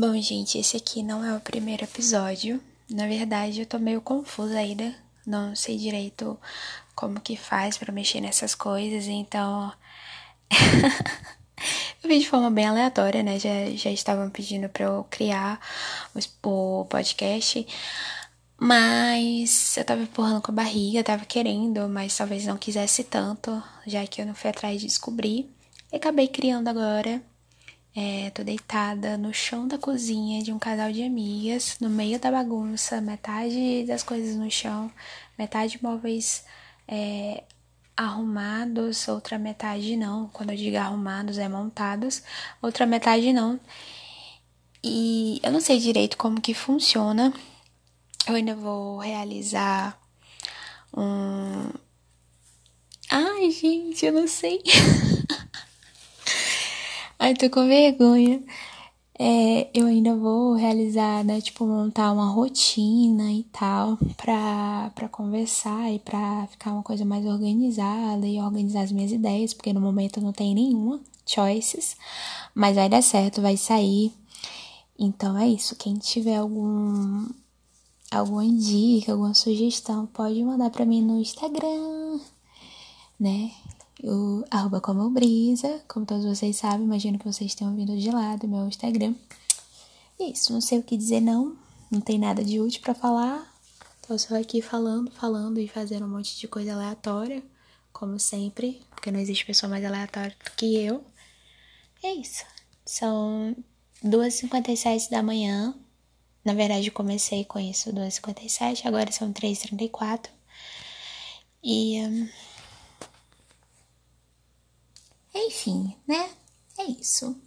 Bom, gente, esse aqui não é o primeiro episódio. Na verdade, eu tô meio confusa ainda. Não sei direito como que faz para mexer nessas coisas, então. eu fiz de forma bem aleatória, né? Já, já estavam pedindo pra eu criar o, o podcast. Mas eu tava empurrando com a barriga, tava querendo, mas talvez não quisesse tanto, já que eu não fui atrás de descobrir. E acabei criando agora é, tô deitada no chão da cozinha de um casal de amigas, no meio da bagunça, metade das coisas no chão, metade móveis é, arrumados, outra metade não. Quando eu digo arrumados, é montados, outra metade não. E eu não sei direito como que funciona. Eu ainda vou realizar um. Ai, gente, eu não sei. Ai, tô com vergonha. É, eu ainda vou realizar, né, tipo, montar uma rotina e tal, pra, pra conversar e pra ficar uma coisa mais organizada e organizar as minhas ideias, porque no momento eu não tenho nenhuma choices, mas vai dar certo, vai sair. Então é isso. Quem tiver algum alguma dica, alguma sugestão, pode mandar para mim no Instagram, né? O arroba como brisa, como todos vocês sabem, imagino que vocês tenham vindo de lá do meu Instagram. Isso, não sei o que dizer não, não tem nada de útil para falar. Tô só aqui falando, falando e fazendo um monte de coisa aleatória, como sempre, porque não existe pessoa mais aleatória do que eu. É isso. São 2h57 da manhã. Na verdade, comecei com isso 2h57, agora são 3h34. E. Um, enfim, né? É isso.